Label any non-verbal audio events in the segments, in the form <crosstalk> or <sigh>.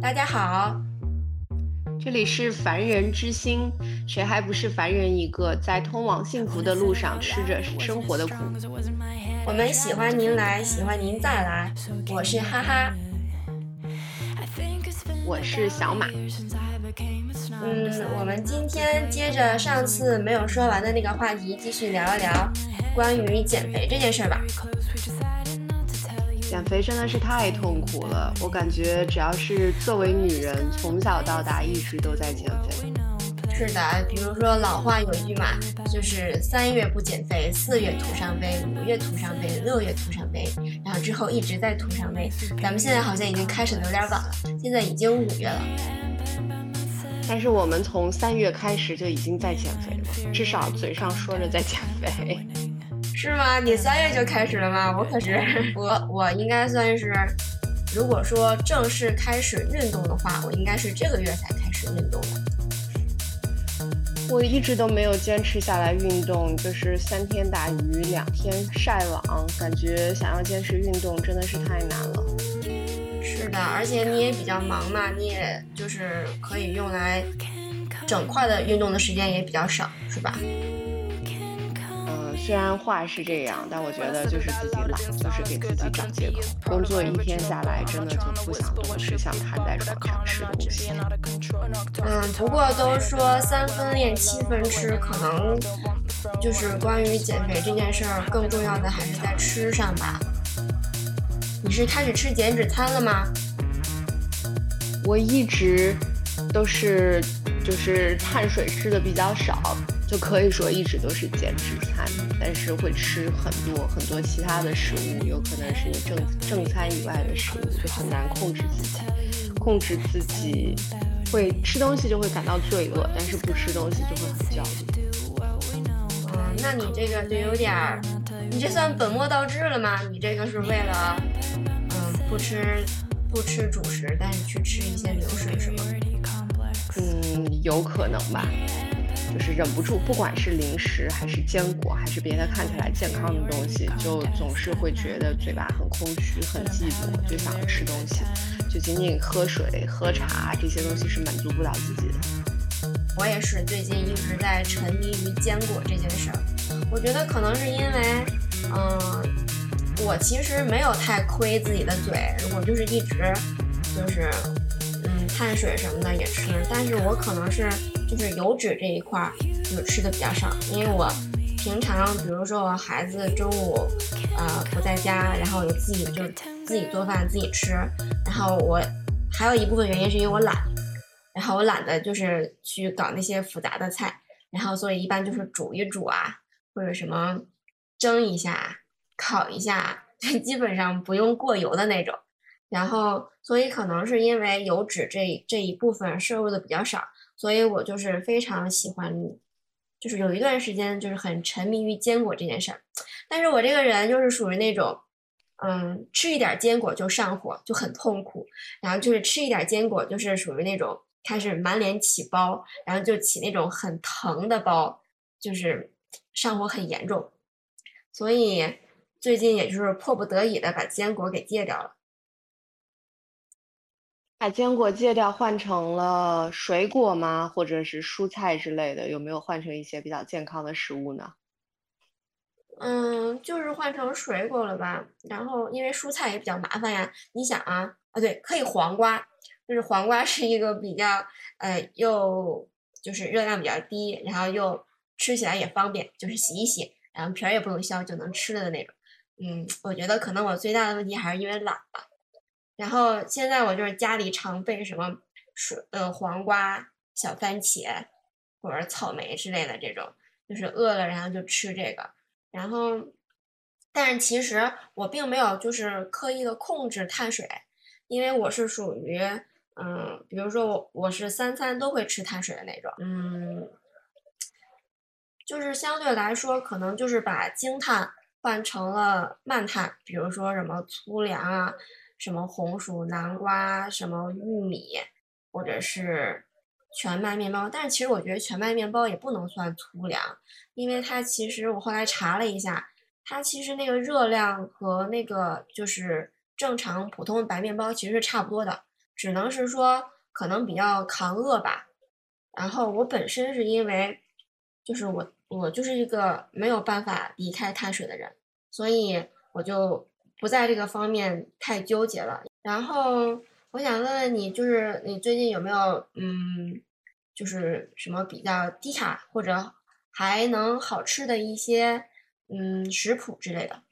大家好，这里是凡人之心，谁还不是凡人一个，在通往幸福的路上吃着生活的苦。我们喜欢您来，喜欢您再来。我是哈哈，我是小马。嗯，我们今天接着上次没有说完的那个话题，继续聊一聊关于减肥这件事吧。减肥真的是太痛苦了，我感觉只要是作为女人，从小到大一直都在减肥。是的，比如说老话有一句嘛，就是三月不减肥，四月徒伤悲，五月徒伤悲，六月徒伤悲，然后之后一直在徒伤悲。咱们现在好像已经开始的有点晚了，现在已经五月了。但是我们从三月开始就已经在减肥了，至少嘴上说着在减肥。是吗？你三月就开始了吗？我可是我我应该算是，如果说正式开始运动的话，我应该是这个月才开始运动的。我一直都没有坚持下来运动，就是三天打鱼两天晒网，感觉想要坚持运动真的是太难了。是的，而且你也比较忙嘛，你也就是可以用来整块的运动的时间也比较少，是吧？虽然话是这样，但我觉得就是自己懒，就是给自己找借口。工作一天下来，真的就不想动，只想瘫在床上吃东西。嗯，不过都说三分练，七分吃，可能就是关于减肥这件事儿，更重要的还是在吃上吧。你是开始吃减脂餐了吗？我一直都是，就是碳水吃的比较少。就可以说一直都是减脂餐，但是会吃很多很多其他的食物，有可能是你正正餐以外的食物，就很难控制自己。控制自己会吃东西就会感到罪恶，但是不吃东西就会很焦虑。嗯，那你这个就有点儿，你这算本末倒置了吗？你这个是为了，嗯，不吃不吃主食，但是去吃一些流食是吗？嗯，有可能吧。就是忍不住，不管是零食还是坚果，还是别的看起来健康的东西，就总是会觉得嘴巴很空虚、很寂寞，就想吃东西。就仅仅喝水、喝茶这些东西是满足不了自己的。我也是，最近一直在沉迷于坚果这件事儿。我觉得可能是因为，嗯，我其实没有太亏自己的嘴，我就是一直就是，嗯，碳水什么的也吃，但是我可能是。就是油脂这一块儿，就吃的比较少，因为我平常，比如说我孩子中午，呃不在家，然后我自己就自己做饭自己吃，然后我还有一部分原因是因为我懒，然后我懒得就是去搞那些复杂的菜，然后所以一般就是煮一煮啊，或者什么蒸一下、烤一下，就基本上不用过油的那种，然后所以可能是因为油脂这这一部分摄入的比较少。所以我就是非常喜欢，就是有一段时间就是很沉迷于坚果这件事儿，但是我这个人就是属于那种，嗯，吃一点坚果就上火，就很痛苦，然后就是吃一点坚果就是属于那种开始满脸起包，然后就起那种很疼的包，就是上火很严重，所以最近也就是迫不得已的把坚果给戒掉了。把坚果戒掉，换成了水果吗？或者是蔬菜之类的？有没有换成一些比较健康的食物呢？嗯，就是换成水果了吧。然后因为蔬菜也比较麻烦呀。你想啊，啊对，可以黄瓜，就是黄瓜是一个比较呃又就是热量比较低，然后又吃起来也方便，就是洗一洗，然后皮儿也不用削就能吃了的那种。嗯，我觉得可能我最大的问题还是因为懒吧。然后现在我就是家里常备什么水呃黄瓜、小番茄或者草莓之类的这种，就是饿了然后就吃这个。然后，但是其实我并没有就是刻意的控制碳水，因为我是属于嗯，比如说我我是三餐都会吃碳水的那种，嗯，就是相对来说可能就是把精碳换成了慢碳，比如说什么粗粮啊。什么红薯、南瓜、什么玉米，或者是全麦面包，但是其实我觉得全麦面包也不能算粗粮，因为它其实我后来查了一下，它其实那个热量和那个就是正常普通的白面包其实是差不多的，只能是说可能比较抗饿吧。然后我本身是因为，就是我我就是一个没有办法离开碳水的人，所以我就不在这个方面太纠结了。然后我想问问你，就是你最近有没有嗯，就是什么比较低卡或者还能好吃的一些嗯食谱之类的？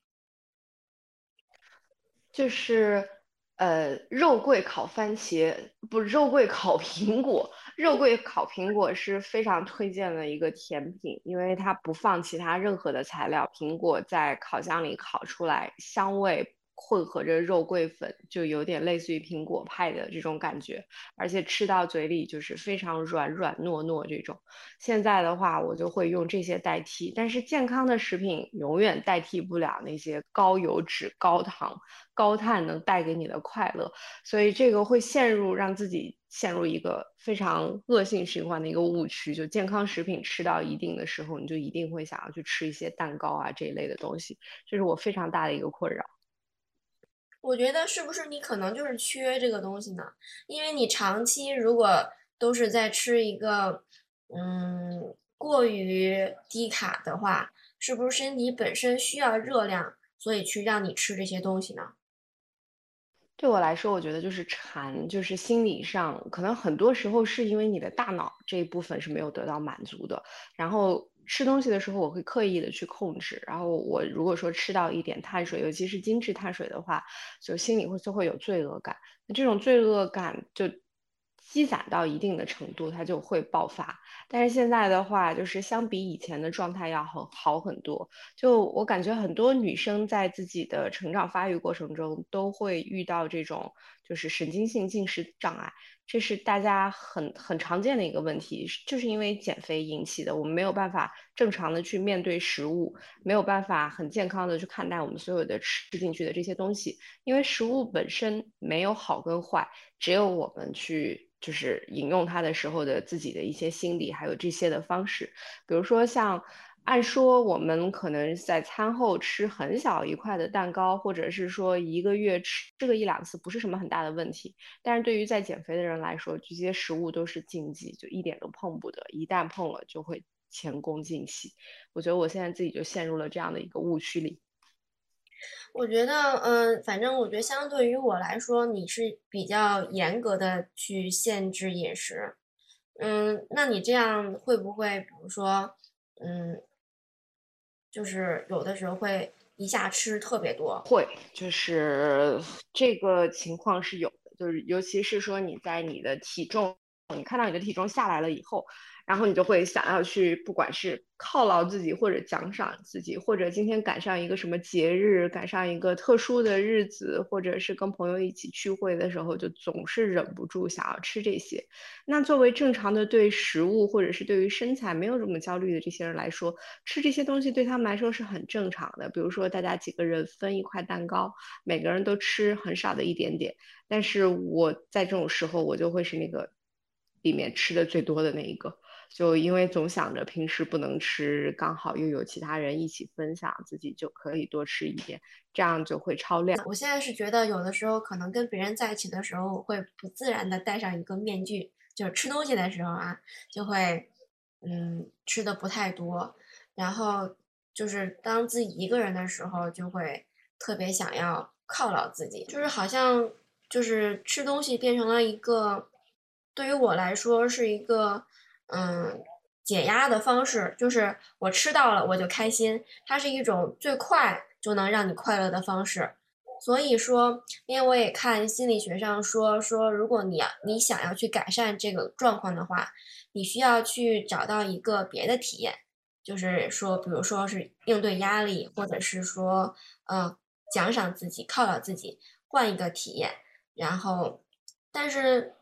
就是呃，肉桂烤番茄，不，肉桂烤 <laughs> 苹果。肉桂烤苹果是非常推荐的一个甜品，因为它不放其他任何的材料，苹果在烤箱里烤出来，香味。混合着肉桂粉，就有点类似于苹果派的这种感觉，而且吃到嘴里就是非常软软糯糯这种。现在的话，我就会用这些代替，但是健康的食品永远代替不了那些高油脂、高糖、高碳能带给你的快乐，所以这个会陷入让自己陷入一个非常恶性循环的一个误区，就健康食品吃到一定的时候，你就一定会想要去吃一些蛋糕啊这一类的东西，这是我非常大的一个困扰。我觉得是不是你可能就是缺这个东西呢？因为你长期如果都是在吃一个，嗯，过于低卡的话，是不是身体本身需要热量，所以去让你吃这些东西呢？对我来说，我觉得就是馋，就是心理上可能很多时候是因为你的大脑这一部分是没有得到满足的，然后。吃东西的时候，我会刻意的去控制。然后我如果说吃到一点碳水，尤其是精致碳水的话，就心里会就会有罪恶感。那这种罪恶感就积攒到一定的程度，它就会爆发。但是现在的话，就是相比以前的状态要很好很多。就我感觉很多女生在自己的成长发育过程中都会遇到这种就是神经性进食障碍。这是大家很很常见的一个问题，就是因为减肥引起的。我们没有办法正常的去面对食物，没有办法很健康的去看待我们所有的吃进去的这些东西，因为食物本身没有好跟坏，只有我们去就是饮用它的时候的自己的一些心理，还有这些的方式，比如说像。按说我们可能在餐后吃很小一块的蛋糕，或者是说一个月吃这个一两次，不是什么很大的问题。但是对于在减肥的人来说，这些食物都是禁忌，就一点都碰不得，一旦碰了就会前功尽弃。我觉得我现在自己就陷入了这样的一个误区里。我觉得，嗯，反正我觉得相对于我来说，你是比较严格的去限制饮食。嗯，那你这样会不会，比如说，嗯？就是有的时候会一下吃特别多，会，就是这个情况是有的，就是尤其是说你在你的体重，你看到你的体重下来了以后。然后你就会想要去，不管是犒劳自己，或者奖赏自己，或者今天赶上一个什么节日，赶上一个特殊的日子，或者是跟朋友一起聚会的时候，就总是忍不住想要吃这些。那作为正常的对食物或者是对于身材没有这么焦虑的这些人来说，吃这些东西对他们来说是很正常的。比如说大家几个人分一块蛋糕，每个人都吃很少的一点点。但是我在这种时候，我就会是那个里面吃的最多的那一个。就因为总想着平时不能吃，刚好又有其他人一起分享，自己就可以多吃一点，这样就会超量。我现在是觉得有的时候可能跟别人在一起的时候，会不自然的戴上一个面具，就是吃东西的时候啊，就会嗯吃的不太多，然后就是当自己一个人的时候，就会特别想要犒劳自己，就是好像就是吃东西变成了一个，对于我来说是一个。嗯，解压的方式就是我吃到了我就开心，它是一种最快就能让你快乐的方式。所以说，因为我也看心理学上说说，如果你要你想要去改善这个状况的话，你需要去找到一个别的体验，就是说，比如说是应对压力，或者是说，呃，奖赏自己、犒劳自己，换一个体验。然后，但是。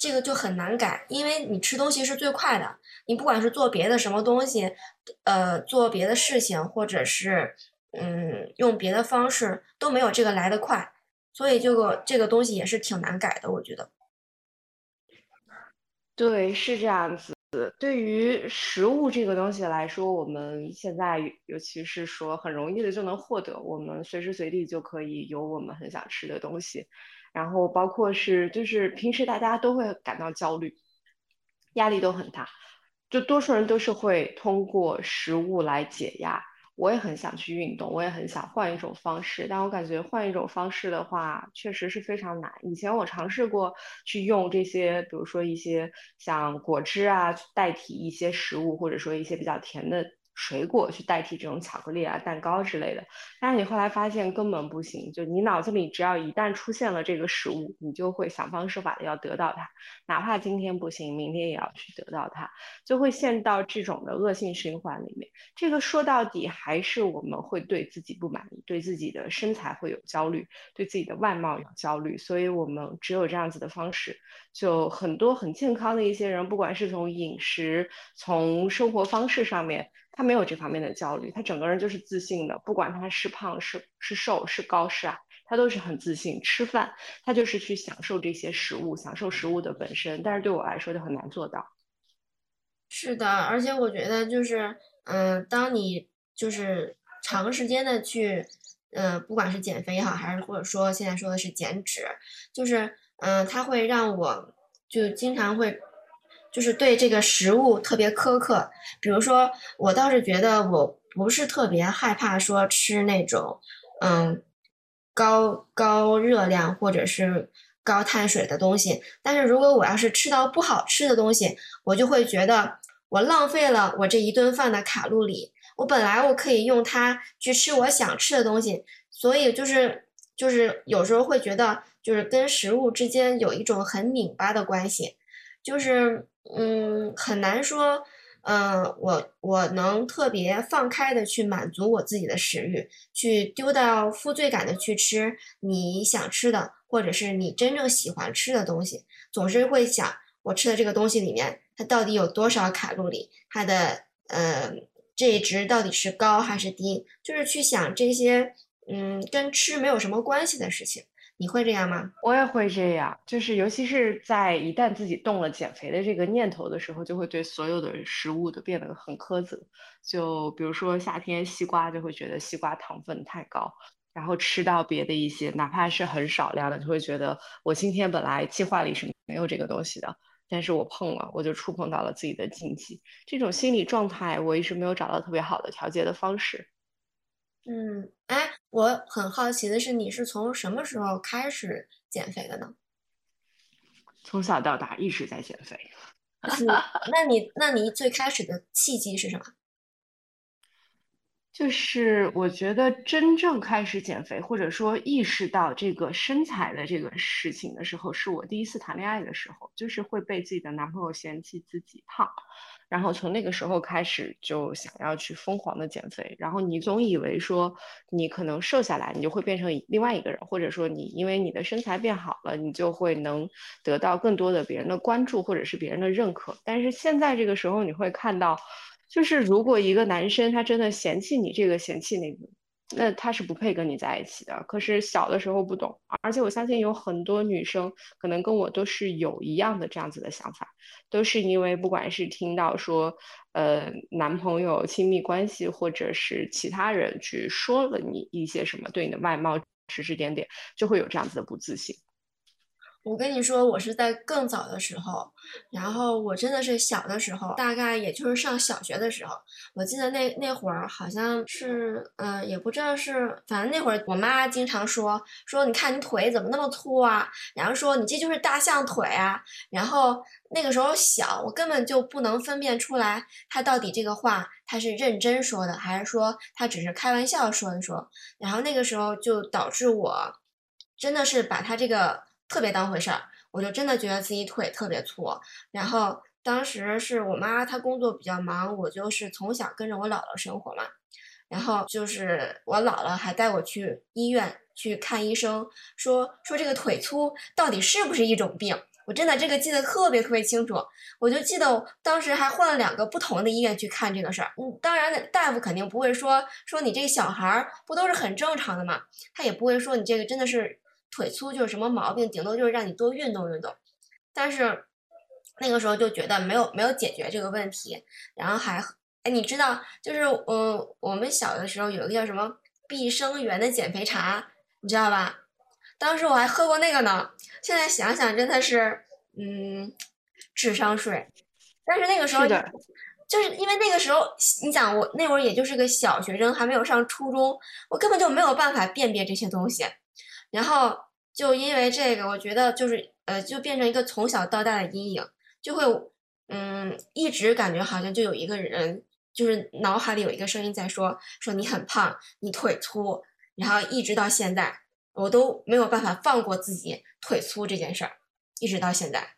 这个就很难改，因为你吃东西是最快的。你不管是做别的什么东西，呃，做别的事情，或者是嗯用别的方式，都没有这个来得快。所以这个这个东西也是挺难改的，我觉得。对，是这样子。对于食物这个东西来说，我们现在尤其是说很容易的就能获得，我们随时随地就可以有我们很想吃的东西。然后包括是就是平时大家都会感到焦虑，压力都很大，就多数人都是会通过食物来解压。我也很想去运动，我也很想换一种方式，但我感觉换一种方式的话，确实是非常难。以前我尝试过去用这些，比如说一些像果汁啊，代替一些食物，或者说一些比较甜的。水果去代替这种巧克力啊、蛋糕之类的，但是你后来发现根本不行。就你脑子里只要一旦出现了这个食物，你就会想方设法的要得到它，哪怕今天不行，明天也要去得到它，就会陷到这种的恶性循环里面。这个说到底还是我们会对自己不满意，对自己的身材会有焦虑，对自己的外貌有焦虑，所以我们只有这样子的方式。就很多很健康的一些人，不管是从饮食、从生活方式上面。他没有这方面的焦虑，他整个人就是自信的，不管他是胖是是瘦是高是矮，他都是很自信。吃饭，他就是去享受这些食物，享受食物的本身。但是对我来说就很难做到。是的，而且我觉得就是，嗯，当你就是长时间的去，嗯，不管是减肥也好，还是或者说现在说的是减脂，就是，嗯，它会让我就经常会。就是对这个食物特别苛刻，比如说，我倒是觉得我不是特别害怕说吃那种，嗯，高高热量或者是高碳水的东西，但是如果我要是吃到不好吃的东西，我就会觉得我浪费了我这一顿饭的卡路里，我本来我可以用它去吃我想吃的东西，所以就是就是有时候会觉得就是跟食物之间有一种很拧巴的关系，就是。嗯，很难说，嗯，我我能特别放开的去满足我自己的食欲，去丢掉负罪感的去吃你想吃的，或者是你真正喜欢吃的东西，总是会想我吃的这个东西里面它到底有多少卡路里，它的呃这一值到底是高还是低，就是去想这些嗯跟吃没有什么关系的事情。你会这样吗？我也会这样，就是尤其是在一旦自己动了减肥的这个念头的时候，就会对所有的食物都变得很苛责。就比如说夏天西瓜，就会觉得西瓜糖分太高，然后吃到别的一些，哪怕是很少量的，就会觉得我今天本来计划里是没有这个东西的，但是我碰了，我就触碰到了自己的禁忌。这种心理状态，我一直没有找到特别好的调节的方式。嗯，哎，我很好奇的是，你是从什么时候开始减肥的呢？从小到大一直在减肥。那你那你最开始的契机是什么？就是我觉得真正开始减肥，或者说意识到这个身材的这个事情的时候，是我第一次谈恋爱的时候，就是会被自己的男朋友嫌弃自己胖。然后从那个时候开始就想要去疯狂的减肥，然后你总以为说你可能瘦下来，你就会变成另外一个人，或者说你因为你的身材变好了，你就会能得到更多的别人的关注或者是别人的认可。但是现在这个时候你会看到，就是如果一个男生他真的嫌弃你这个嫌弃那个。那他是不配跟你在一起的。可是小的时候不懂，而且我相信有很多女生可能跟我都是有一样的这样子的想法，都是因为不管是听到说，呃，男朋友亲密关系，或者是其他人去说了你一些什么，对你的外貌指指点点，就会有这样子的不自信。我跟你说，我是在更早的时候，然后我真的是小的时候，大概也就是上小学的时候，我记得那那会儿好像是，嗯，也不知道是，反正那会儿我妈经常说说，你看你腿怎么那么粗啊，然后说你这就是大象腿啊，然后那个时候小，我根本就不能分辨出来他到底这个话他是认真说的，还是说他只是开玩笑说一说，然后那个时候就导致我真的是把他这个。特别当回事儿，我就真的觉得自己腿特别粗。然后当时是我妈她工作比较忙，我就是从小跟着我姥姥生活嘛。然后就是我姥姥还带我去医院去看医生，说说这个腿粗到底是不是一种病。我真的这个记得特别特别清楚，我就记得当时还换了两个不同的医院去看这个事儿。嗯，当然大夫肯定不会说说你这个小孩儿不都是很正常的嘛，他也不会说你这个真的是。腿粗就是什么毛病，顶多就是让你多运动运动。但是那个时候就觉得没有没有解决这个问题，然后还哎，你知道就是嗯，我们小的时候有一个叫什么碧生源的减肥茶，你知道吧？当时我还喝过那个呢。现在想想真的是，嗯，智商税。但是那个时候，就是因为那个时候，你想我那会儿也就是个小学生，还没有上初中，我根本就没有办法辨别这些东西。然后就因为这个，我觉得就是呃，就变成一个从小到大的阴影，就会嗯，一直感觉好像就有一个人，就是脑海里有一个声音在说说你很胖，你腿粗，然后一直到现在，我都没有办法放过自己腿粗这件事儿，一直到现在。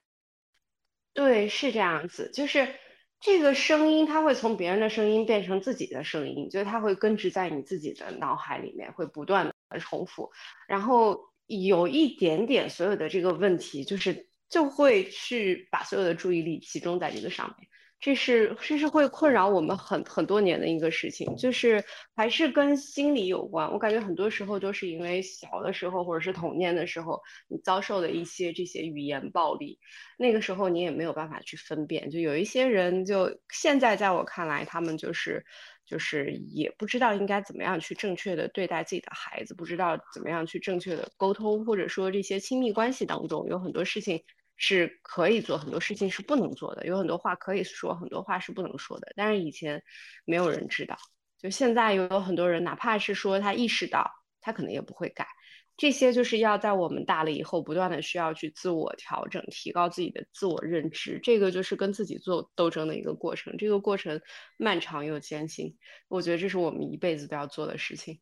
对，是这样子，就是这个声音，它会从别人的声音变成自己的声音，就是它会根植在你自己的脑海里面，会不断的重复，然后有一点点所有的这个问题，就是就会去把所有的注意力集中在这个上面。这是这是会困扰我们很很多年的一个事情，就是还是跟心理有关。我感觉很多时候都是因为小的时候或者是童年的时候，你遭受的一些这些语言暴力，那个时候你也没有办法去分辨。就有一些人，就现在在我看来，他们就是就是也不知道应该怎么样去正确的对待自己的孩子，不知道怎么样去正确的沟通，或者说这些亲密关系当中有很多事情。是可以做很多事情，是不能做的。有很多话可以说，很多话是不能说的。但是以前没有人知道，就现在有很多人，哪怕是说他意识到，他可能也不会改。这些就是要在我们大了以后，不断的需要去自我调整，提高自己的自我认知。这个就是跟自己做斗争的一个过程。这个过程漫长又艰辛，我觉得这是我们一辈子都要做的事情。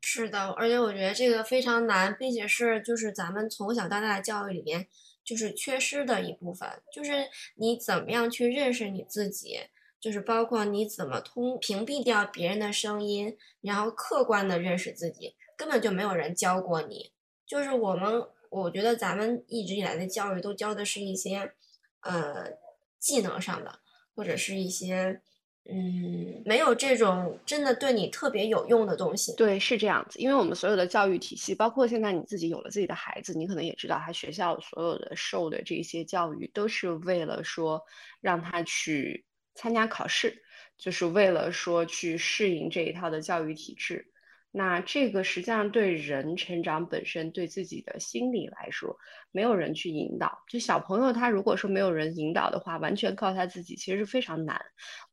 是的，而且我觉得这个非常难，并且是就是咱们从小到大的教育里面。就是缺失的一部分，就是你怎么样去认识你自己，就是包括你怎么通屏蔽掉别人的声音，然后客观的认识自己，根本就没有人教过你。就是我们，我觉得咱们一直以来的教育都教的是一些，呃，技能上的，或者是一些。嗯，没有这种真的对你特别有用的东西。对，是这样子，因为我们所有的教育体系，包括现在你自己有了自己的孩子，你可能也知道，他学校所有的受的这些教育，都是为了说让他去参加考试，就是为了说去适应这一套的教育体制。那这个实际上对人成长本身，对自己的心理来说，没有人去引导。就小朋友他如果说没有人引导的话，完全靠他自己，其实是非常难。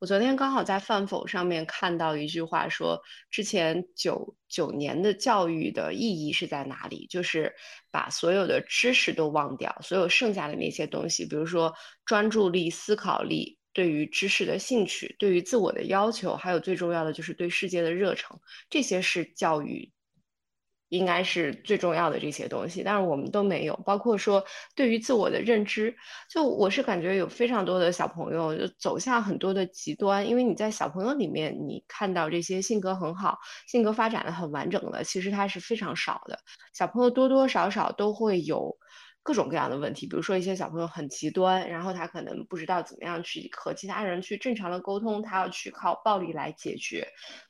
我昨天刚好在饭否上面看到一句话，说之前九九年的教育的意义是在哪里？就是把所有的知识都忘掉，所有剩下的那些东西，比如说专注力、思考力。对于知识的兴趣，对于自我的要求，还有最重要的就是对世界的热诚，这些是教育应该是最重要的这些东西。但是我们都没有，包括说对于自我的认知，就我是感觉有非常多的小朋友就走向很多的极端，因为你在小朋友里面，你看到这些性格很好、性格发展的很完整的，其实他是非常少的。小朋友多多少少都会有。各种各样的问题，比如说一些小朋友很极端，然后他可能不知道怎么样去和其他人去正常的沟通，他要去靠暴力来解决，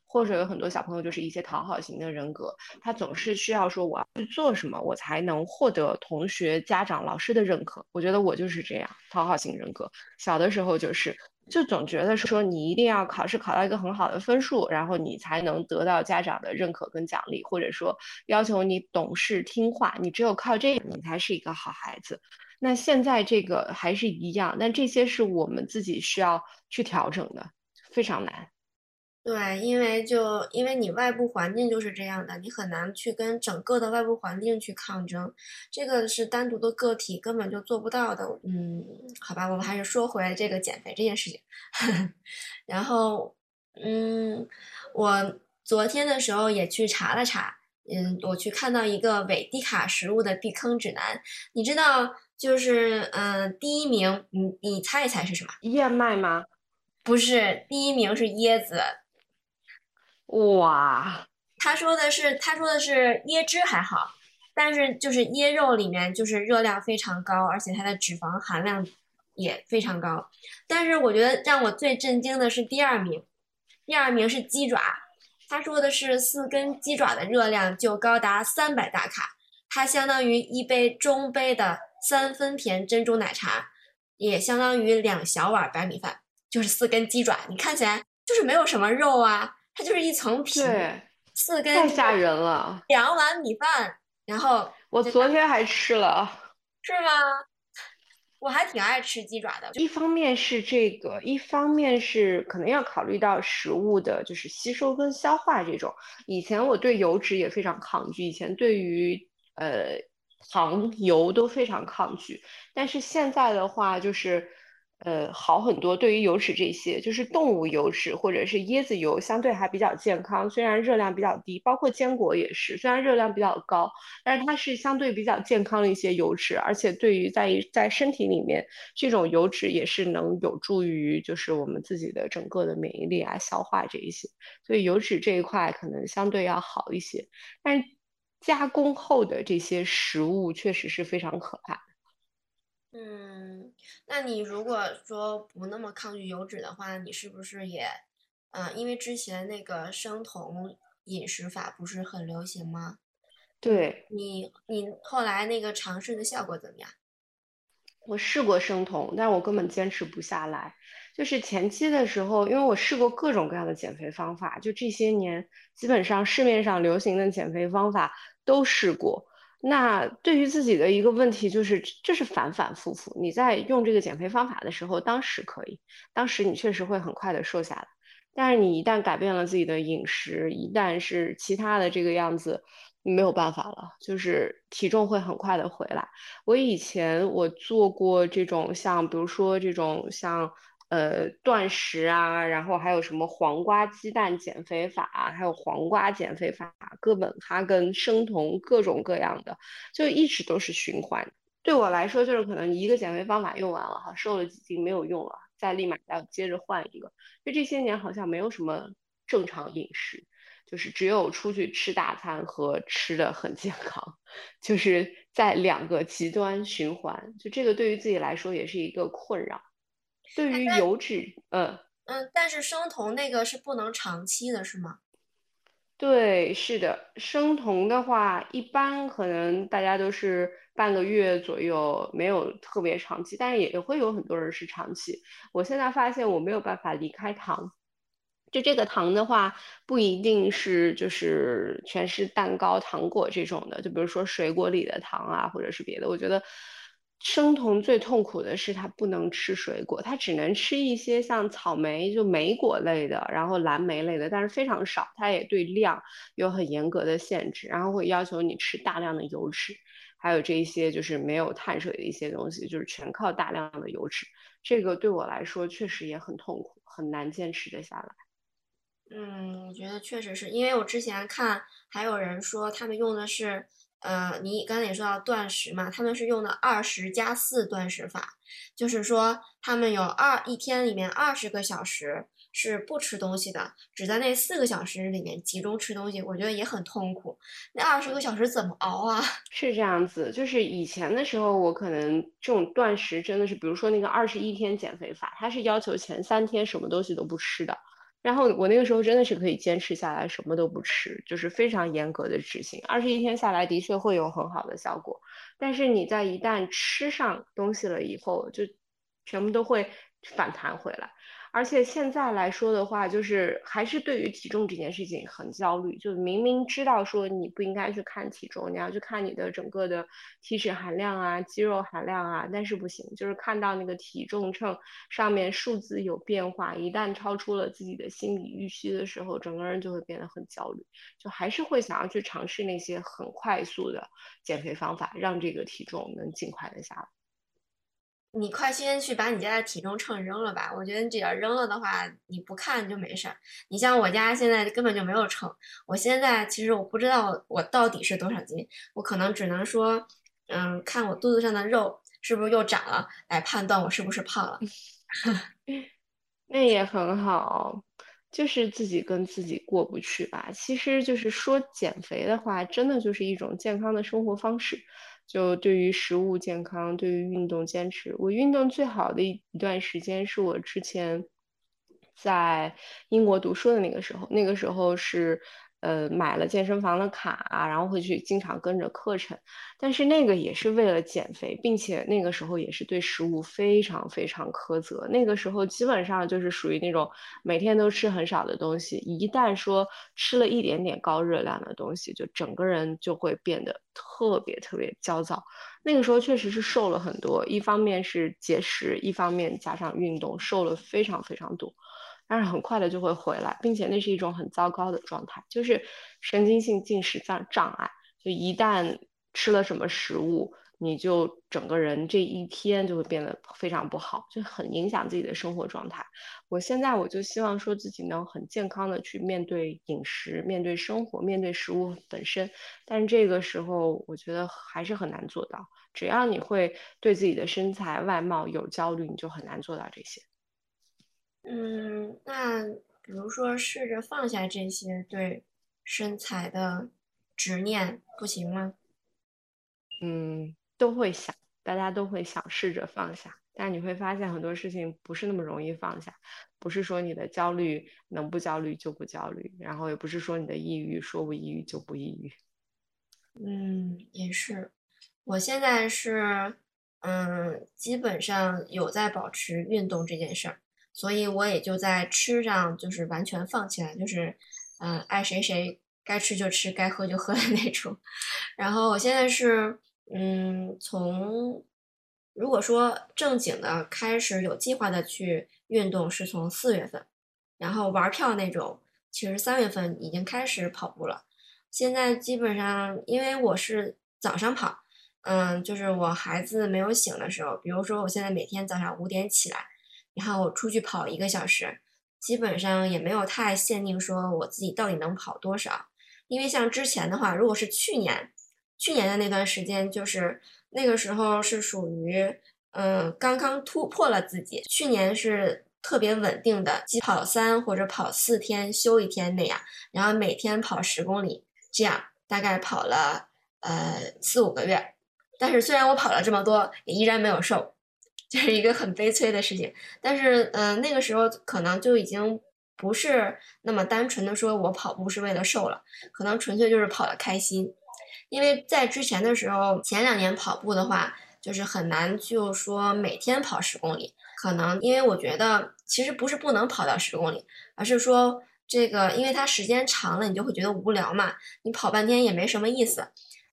或者有很多小朋友就是一些讨好型的人格，他总是需要说我要去做什么，我才能获得同学、家长、老师的认可。我觉得我就是这样，讨好型人格，小的时候就是。就总觉得说你一定要考试考到一个很好的分数，然后你才能得到家长的认可跟奖励，或者说要求你懂事听话，你只有靠这个，你才是一个好孩子。那现在这个还是一样，但这些是我们自己需要去调整的，非常难。对，因为就因为你外部环境就是这样的，你很难去跟整个的外部环境去抗争，这个是单独的个体根本就做不到的。嗯，好吧，我们还是说回这个减肥这件事情。<laughs> 然后，嗯，我昨天的时候也去查了查，嗯，我去看到一个伪低卡食物的避坑指南，你知道，就是嗯，第一名，你你猜一猜是什么？燕麦吗？不是，第一名是椰子。哇，他说的是，他说的是椰汁还好，但是就是椰肉里面就是热量非常高，而且它的脂肪含量也非常高。但是我觉得让我最震惊的是第二名，第二名是鸡爪，他说的是四根鸡爪的热量就高达三百大卡，它相当于一杯中杯的三分甜珍珠奶茶，也相当于两小碗白米饭，就是四根鸡爪，你看起来就是没有什么肉啊。它就是一层皮，四根太吓人了。两碗米饭，然后我昨天还吃了。是吗？我还挺爱吃鸡爪的。一方面是这个，一方面是可能要考虑到食物的就是吸收跟消化这种。以前我对油脂也非常抗拒，以前对于呃糖油都非常抗拒，但是现在的话就是。呃，好很多。对于油脂这些，就是动物油脂或者是椰子油，相对还比较健康。虽然热量比较低，包括坚果也是，虽然热量比较高，但是它是相对比较健康的一些油脂。而且对于在在身体里面，这种油脂也是能有助于就是我们自己的整个的免疫力啊、消化这一些。所以油脂这一块可能相对要好一些。但加工后的这些食物确实是非常可怕。嗯，那你如果说不那么抗拒油脂的话，你是不是也，嗯，因为之前那个生酮饮食法不是很流行吗？对，你你后来那个尝试的效果怎么样？我试过生酮，但我根本坚持不下来。就是前期的时候，因为我试过各种各样的减肥方法，就这些年基本上市面上流行的减肥方法都试过。那对于自己的一个问题就是，这是反反复复。你在用这个减肥方法的时候，当时可以，当时你确实会很快的瘦下来。但是你一旦改变了自己的饮食，一旦是其他的这个样子，没有办法了，就是体重会很快的回来。我以前我做过这种像，比如说这种像。呃，断食啊，然后还有什么黄瓜鸡蛋减肥法，还有黄瓜减肥法，哥本哈根生酮，各种各样的，就一直都是循环。对我来说，就是可能一个减肥方法用完了哈，瘦了几斤没有用了，再立马要接着换一个。就这些年好像没有什么正常饮食，就是只有出去吃大餐和吃的很健康，就是在两个极端循环。就这个对于自己来说也是一个困扰。对于油脂，嗯嗯，但是生酮那个是不能长期的，是吗？对，是的，生酮的话，一般可能大家都是半个月左右，没有特别长期，但是也会有很多人是长期。我现在发现我没有办法离开糖，就这个糖的话，不一定是就是全是蛋糕、糖果这种的，就比如说水果里的糖啊，或者是别的，我觉得。生酮最痛苦的是它不能吃水果，它只能吃一些像草莓就莓果类的，然后蓝莓类的，但是非常少。它也对量有很严格的限制，然后会要求你吃大量的油脂，还有这一些就是没有碳水的一些东西，就是全靠大量的油脂。这个对我来说确实也很痛苦，很难坚持的下来。嗯，我觉得确实是因为我之前看还有人说他们用的是。呃，你刚才也说到断食嘛，他们是用的二十加四断食法，就是说他们有二一天里面二十个小时是不吃东西的，只在那四个小时里面集中吃东西。我觉得也很痛苦，那二十个小时怎么熬啊？<laughs> 是这样子，就是以前的时候，我可能这种断食真的是，比如说那个二十一天减肥法，它是要求前三天什么东西都不吃的。然后我那个时候真的是可以坚持下来，什么都不吃，就是非常严格的执行。二十一天下来的确会有很好的效果，但是你在一旦吃上东西了以后，就全部都会反弹回来。而且现在来说的话，就是还是对于体重这件事情很焦虑。就明明知道说你不应该去看体重，你要去看你的整个的体脂含量啊、肌肉含量啊，但是不行，就是看到那个体重秤上面数字有变化，一旦超出了自己的心理预期的时候，整个人就会变得很焦虑，就还是会想要去尝试那些很快速的减肥方法，让这个体重能尽快的下来。你快先去把你家的体重秤扔了吧！我觉得你只要扔了的话，你不看就没事儿。你像我家现在根本就没有秤，我现在其实我不知道我到底是多少斤，我可能只能说，嗯，看我肚子上的肉是不是又长了，来判断我是不是胖了。<laughs> 那也很好，就是自己跟自己过不去吧。其实就是说减肥的话，真的就是一种健康的生活方式。就对于食物健康，对于运动坚持，我运动最好的一一段时间是我之前在英国读书的那个时候，那个时候是呃，买了健身房的卡，然后会去经常跟着课程，但是那个也是为了减肥，并且那个时候也是对食物非常非常苛责。那个时候基本上就是属于那种每天都吃很少的东西，一旦说吃了一点点高热量的东西，就整个人就会变得特别特别焦躁。那个时候确实是瘦了很多，一方面是节食，一方面加上运动，瘦了非常非常多。但是很快的就会回来，并且那是一种很糟糕的状态，就是神经性进食障障碍。就一旦吃了什么食物，你就整个人这一天就会变得非常不好，就很影响自己的生活状态。我现在我就希望说自己能很健康的去面对饮食，面对生活，面对食物本身。但这个时候我觉得还是很难做到。只要你会对自己的身材外貌有焦虑，你就很难做到这些。嗯，那比如说试着放下这些对身材的执念，不行吗？嗯，都会想，大家都会想试着放下，但你会发现很多事情不是那么容易放下，不是说你的焦虑能不焦虑就不焦虑，然后也不是说你的抑郁说不抑郁就不抑郁。嗯，也是，我现在是，嗯，基本上有在保持运动这件事儿。所以我也就在吃上，就是完全放弃了，就是，嗯，爱谁谁，该吃就吃，该喝就喝的那种。然后我现在是，嗯，从如果说正经的开始有计划的去运动，是从四月份，然后玩票那种，其实三月份已经开始跑步了。现在基本上，因为我是早上跑，嗯，就是我孩子没有醒的时候，比如说我现在每天早上五点起来。然后我出去跑一个小时，基本上也没有太限定说我自己到底能跑多少，因为像之前的话，如果是去年，去年的那段时间，就是那个时候是属于，嗯，刚刚突破了自己。去年是特别稳定的，跑三或者跑四天休一天那样，然后每天跑十公里，这样大概跑了呃四五个月。但是虽然我跑了这么多，也依然没有瘦。<laughs> 就是一个很悲催的事情，但是，嗯，那个时候可能就已经不是那么单纯的说我跑步是为了瘦了，可能纯粹就是跑的开心。因为在之前的时候，前两年跑步的话，就是很难就说每天跑十公里，可能因为我觉得其实不是不能跑到十公里，而是说这个因为它时间长了，你就会觉得无聊嘛，你跑半天也没什么意思。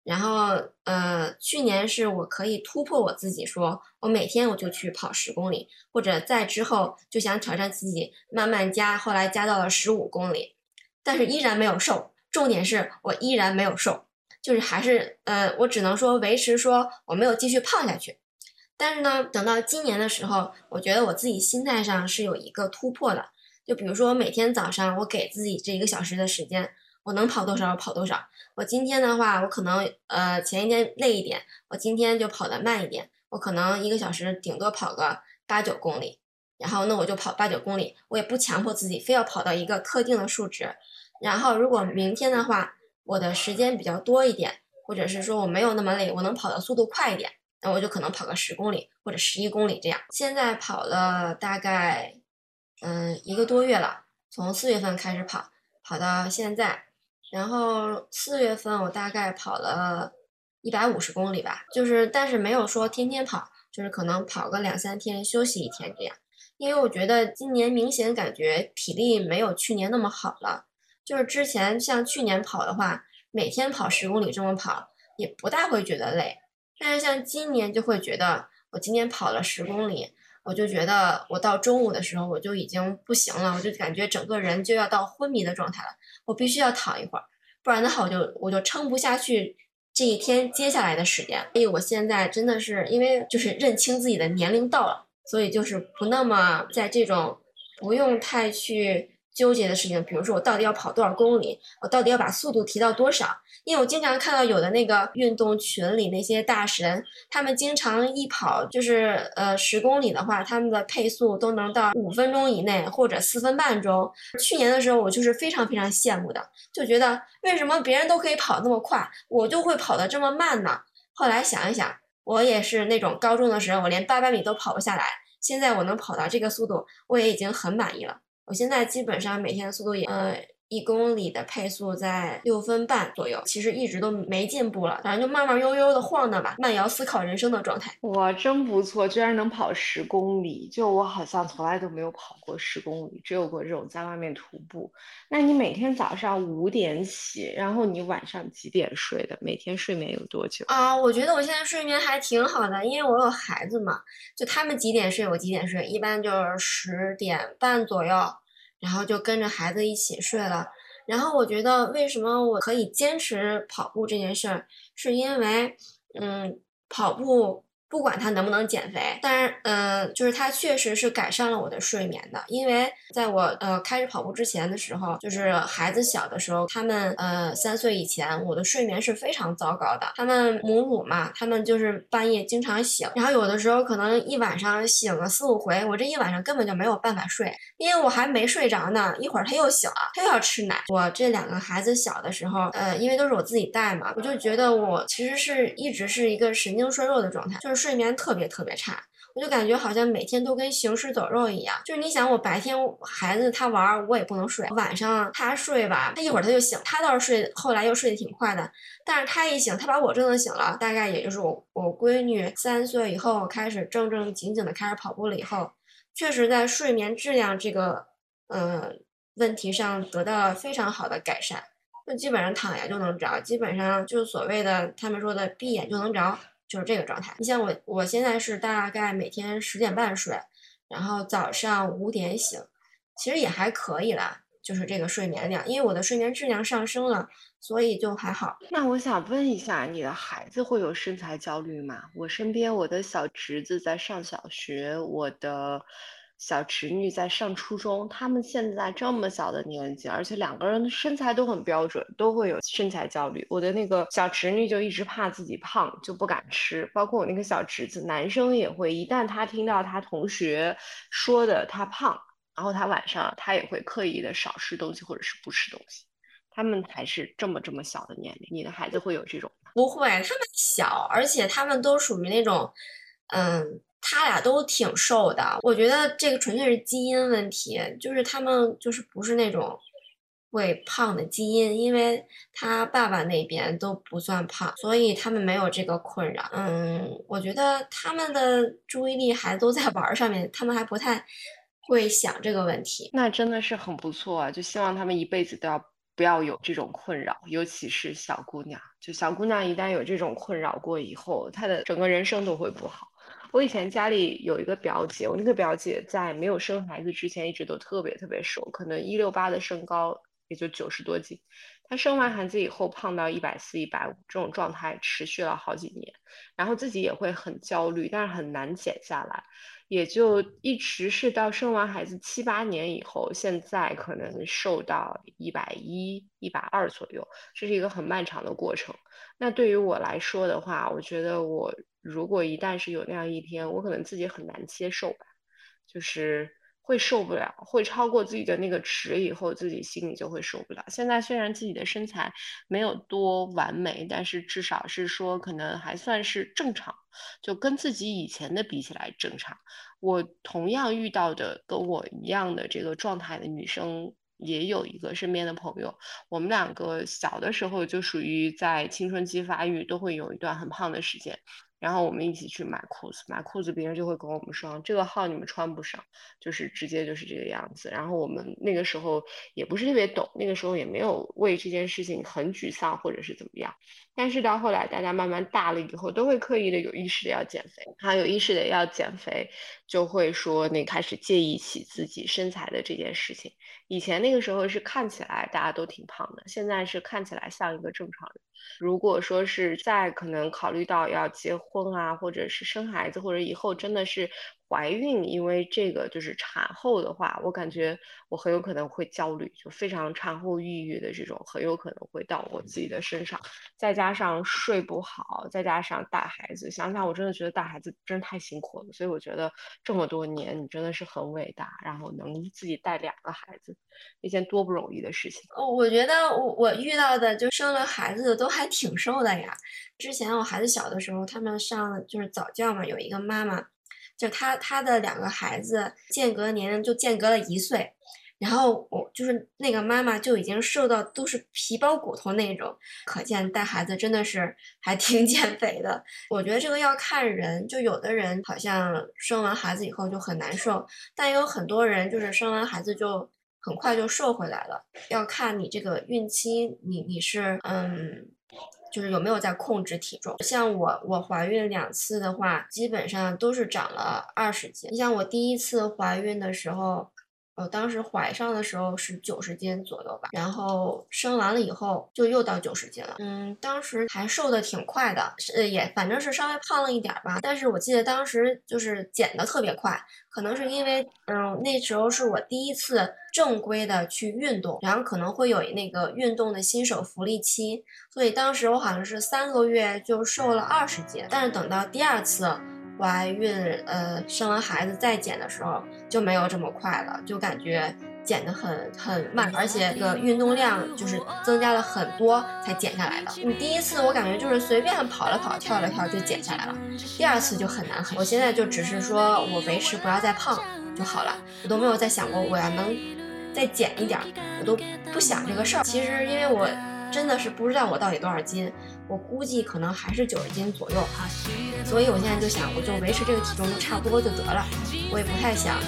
然后，呃，去年是我可以突破我自己，说我每天我就去跑十公里，或者在之后就想挑战自己，慢慢加，后来加到了十五公里，但是依然没有瘦。重点是我依然没有瘦，就是还是，呃，我只能说维持，说我没有继续胖下去。但是呢，等到今年的时候，我觉得我自己心态上是有一个突破的。就比如说，每天早上我给自己这一个小时的时间。我能跑多少跑多少。我今天的话，我可能呃前一天累一点，我今天就跑得慢一点。我可能一个小时顶多跑个八九公里，然后那我就跑八九公里，我也不强迫自己非要跑到一个特定的数值。然后如果明天的话，我的时间比较多一点，或者是说我没有那么累，我能跑的速度快一点，那我就可能跑个十公里或者十一公里这样。现在跑了大概嗯一个多月了，从四月份开始跑，跑到现在。然后四月份我大概跑了一百五十公里吧，就是但是没有说天天跑，就是可能跑个两三天休息一天这样。因为我觉得今年明显感觉体力没有去年那么好了，就是之前像去年跑的话，每天跑十公里这么跑也不大会觉得累，但是像今年就会觉得我今天跑了十公里，我就觉得我到中午的时候我就已经不行了，我就感觉整个人就要到昏迷的状态了。我必须要躺一会儿，不然的话我就我就撑不下去这一天接下来的时间。所以我现在真的是因为就是认清自己的年龄到了，所以就是不那么在这种不用太去。纠结的事情，比如说我到底要跑多少公里，我到底要把速度提到多少？因为我经常看到有的那个运动群里那些大神，他们经常一跑就是呃十公里的话，他们的配速都能到五分钟以内或者四分半钟。去年的时候，我就是非常非常羡慕的，就觉得为什么别人都可以跑那么快，我就会跑得这么慢呢？后来想一想，我也是那种高中的时候，我连八百米都跑不下来，现在我能跑到这个速度，我也已经很满意了。我现在基本上每天的速度也，呃，一公里的配速在六分半左右，其实一直都没进步了，反正就慢慢悠悠的晃荡吧，慢摇思考人生的状态。哇，真不错，居然能跑十公里！就我好像从来都没有跑过十公里，只有过这种在外面徒步。那你每天早上五点起，然后你晚上几点睡的？每天睡眠有多久？啊，我觉得我现在睡眠还挺好的，因为我有孩子嘛，就他们几点睡我几点睡，一般就是十点半左右。然后就跟着孩子一起睡了，然后我觉得为什么我可以坚持跑步这件事儿，是因为，嗯，跑步。不管他能不能减肥，但是，嗯，就是他确实是改善了我的睡眠的。因为在我呃开始跑步之前的时候，就是孩子小的时候，他们呃三岁以前，我的睡眠是非常糟糕的。他们母乳嘛，他们就是半夜经常醒，然后有的时候可能一晚上醒个四五回，我这一晚上根本就没有办法睡，因为我还没睡着呢，一会儿他又醒了，他又要吃奶。我这两个孩子小的时候，呃，因为都是我自己带嘛，我就觉得我其实是一直是一个神经衰弱的状态，就是。睡眠特别特别差，我就感觉好像每天都跟行尸走肉一样。就是你想，我白天孩子他玩，我也不能睡；晚上他睡吧，他一会儿他就醒。他倒是睡，后来又睡得挺快的。但是他一醒，他把我折腾醒了。大概也就是我我闺女三岁以后开始正正经经的开始跑步了以后，确实在睡眠质量这个呃问题上得到了非常好的改善。就基本上躺下就能着，基本上就是所谓的他们说的闭眼就能着。就是这个状态。你像我，我现在是大概每天十点半睡，然后早上五点醒，其实也还可以啦。就是这个睡眠量，因为我的睡眠质量上升了，所以就还好。那我想问一下，你的孩子会有身材焦虑吗？我身边我的小侄子在上小学，我的。小侄女在上初中，他们现在这么小的年纪，而且两个人的身材都很标准，都会有身材焦虑。我的那个小侄女就一直怕自己胖，就不敢吃。包括我那个小侄子，男生也会，一旦他听到他同学说的他胖，然后他晚上他也会刻意的少吃东西或者是不吃东西。他们还是这么这么小的年龄，你的孩子会有这种？不会，他们小，而且他们都属于那种，嗯。他俩都挺瘦的，我觉得这个纯粹是基因问题，就是他们就是不是那种会胖的基因，因为他爸爸那边都不算胖，所以他们没有这个困扰。嗯，我觉得他们的注意力还都在玩上面，他们还不太会想这个问题。那真的是很不错啊！就希望他们一辈子都要不要有这种困扰，尤其是小姑娘。就小姑娘一旦有这种困扰过以后，她的整个人生都会不好。我以前家里有一个表姐，我那个表姐在没有生孩子之前一直都特别特别瘦，可能一六八的身高也就九十多斤。她生完孩子以后胖到一百四、一百五，这种状态持续了好几年，然后自己也会很焦虑，但是很难减下来，也就一直是到生完孩子七八年以后，现在可能瘦到一百一、一百二左右，这是一个很漫长的过程。那对于我来说的话，我觉得我。如果一旦是有那样一天，我可能自己很难接受吧，就是会受不了，会超过自己的那个值以后，自己心里就会受不了。现在虽然自己的身材没有多完美，但是至少是说可能还算是正常，就跟自己以前的比起来正常。我同样遇到的跟我一样的这个状态的女生。也有一个身边的朋友，我们两个小的时候就属于在青春期发育，都会有一段很胖的时间。然后我们一起去买裤子，买裤子别人就会跟我们说这个号你们穿不上，就是直接就是这个样子。然后我们那个时候也不是特别懂，那个时候也没有为这件事情很沮丧或者是怎么样。但是到后来大家慢慢大了以后，都会刻意的有意识的要减肥，他有意识的要减肥，就会说那开始介意起自己身材的这件事情。以前那个时候是看起来大家都挺胖的，现在是看起来像一个正常人。如果说是再可能考虑到要结婚婚啊，或者是生孩子，或者以后真的是。怀孕，因为这个就是产后的话，我感觉我很有可能会焦虑，就非常产后抑郁的这种，很有可能会到我自己的身上。再加上睡不好，再加上带孩子，想想我真的觉得带孩子真太辛苦了。所以我觉得这么多年你真的是很伟大，然后能自己带两个孩子，一件多不容易的事情。哦，我觉得我我遇到的就生了孩子的都还挺瘦的呀。之前我孩子小的时候，他们上就是早教嘛，有一个妈妈。就他他的两个孩子间隔年龄就间隔了一岁，然后我就是那个妈妈就已经瘦到都是皮包骨头那种，可见带孩子真的是还挺 <laughs> 减肥的。我觉得这个要看人，就有的人好像生完孩子以后就很难受，但也有很多人就是生完孩子就很快就瘦回来了。要看你这个孕期，你你是嗯。就是有没有在控制体重？像我，我怀孕两次的话，基本上都是长了二十斤。你像我第一次怀孕的时候。我当时怀上的时候是九十斤左右吧，然后生完了以后就又到九十斤了。嗯，当时还瘦的挺快的，是也反正是稍微胖了一点吧。但是我记得当时就是减的特别快，可能是因为嗯那时候是我第一次正规的去运动，然后可能会有那个运动的新手福利期，所以当时我好像是三个月就瘦了二十斤。但是等到第二次。怀孕，呃，生完孩子再减的时候就没有这么快了，就感觉减的很很慢，而且个运动量就是增加了很多才减下来的。你第一次我感觉就是随便跑了跑、跳了跳就减下来了，第二次就很难很。我现在就只是说我维持不要再胖就好了，我都没有再想过我要能再减一点，我都不想这个事儿。其实因为我。真的是不知道我到底多少斤，我估计可能还是九十斤左右，所以我现在就想，我就维持这个体重就差不多就得了，我也不太想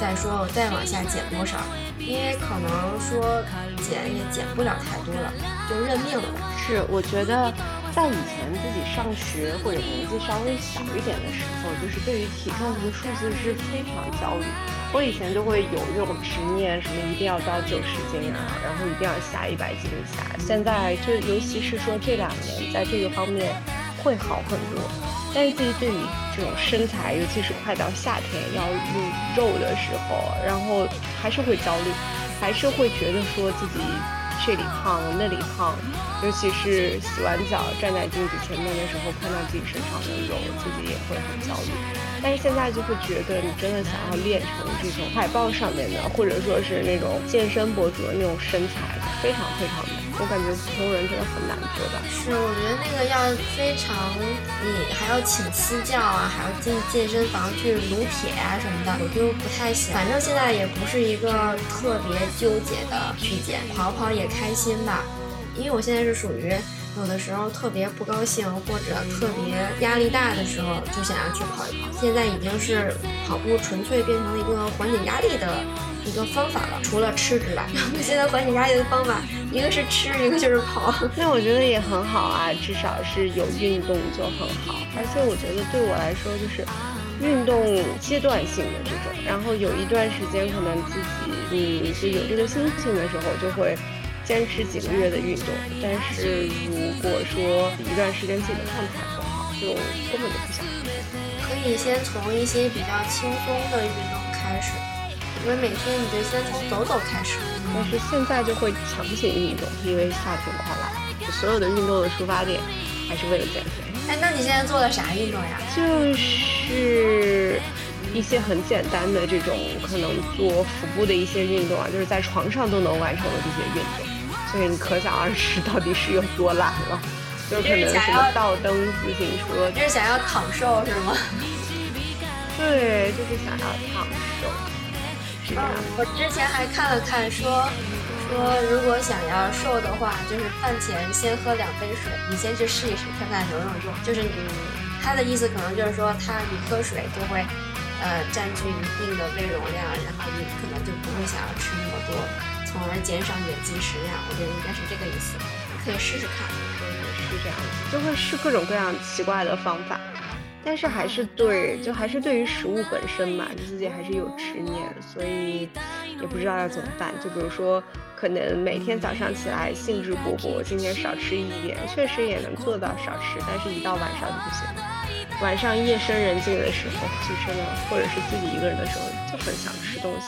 再说我再往下减多少，因为可能说减也减不了太多了，就认命了吧。是，我觉得在以前自己上学或者年纪稍微小一点的时候，就是对于体重和数字是非常焦虑。我以前就会有这种执念，什么一定要到九十斤啊，然后一定要下一百斤下。现在就尤其是说这两年，在这个方面会好很多。但是自己对于这种身材，尤其是快到夏天要露肉的时候，然后还是会焦虑，还是会觉得说自己这里胖那里胖。尤其是洗完澡站在镜子前面的时候，看到自己身上的肉，自己也会很焦虑。但是现在就会觉得，你真的想要练成这种海报上面的，或者说是那种健身博主的那种身材，非常非常难。我感觉普通人真的很难做到。是，我觉得那个要非常，你还要请私教啊，还要进健身房去撸铁啊什么的，我就不太行。反正现在也不是一个特别纠结的去减，跑跑也开心吧。因为我现在是属于有的时候特别不高兴或者特别压力大的时候，就想要去跑一跑。现在已经是跑步纯粹变成了一个缓解压力的一个方法了，除了吃之外。我 <laughs> 现在缓解压力的方法，一个是吃，一个就是跑。<laughs> 那我觉得也很好啊，至少是有运动就很好。而且我觉得对我来说，就是运动阶段性的这种，然后有一段时间可能自己嗯是有这个心情的时候，就会。坚持几个月的运动，但是如果说一段时间自己的状态不好，就根本就不想。可以先从一些比较轻松的运动开始，因为每天你就先从走走开始。但是现在就会强行运动，因为夏天快来，所有的运动的出发点还是为了减肥。哎，那你现在做的啥运动呀？就是一些很简单的这种，可能做腹部的一些运动啊，就是在床上都能完成的这些运动。所以你可想而知，到底是有多懒了。就可能什么倒蹬自行车，就是想要躺瘦是吗？对，就是想要躺瘦。嗯，我之前还看了看，说说如果想要瘦的话，就是饭前先喝两杯水，你先去试一试，看看有没有用。就是你，他的意思可能就是说，他你喝水就会呃占据一定的胃容量，然后你可能就不会想要吃那么多。从而减少你的进食量，我觉得应该是这个意思，可以试试看。对，是这样，就会试各种各样奇怪的方法，但是还是对，就还是对于食物本身嘛，就自己还是有执念，所以也不知道要怎么办。就比如说，可能每天早上起来兴致勃勃，今天少吃一点，确实也能做到少吃，但是一到晚上就不行。晚上夜深人静的时候，就真的，或者是自己一个人的时候，就很想吃东西。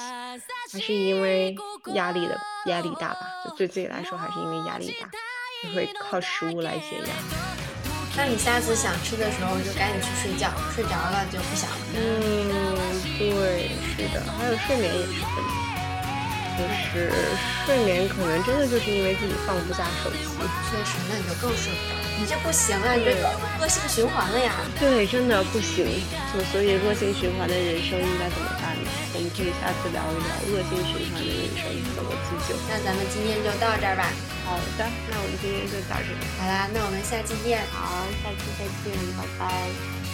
还是因为压力的压力大吧，就对自己来说还是因为压力大，就会靠食物来解压。那你下次想吃的时候就赶紧去睡觉，睡着了就不想了。嗯，对，是的，还有睡眠也是问题，就是睡眠可能真的就是因为自己放不下手机。确实，那你就更睡不着。你这不行啊，你这恶性循环了呀。对，真的不行。就所以恶性循环的人生应该怎么办呢？我们可以下次聊一聊恶性循环的人生怎么自救。那咱们今天就到这儿吧。好的，那我们今天就到这儿。好啦，那我们下期见。好，下期再见，拜拜。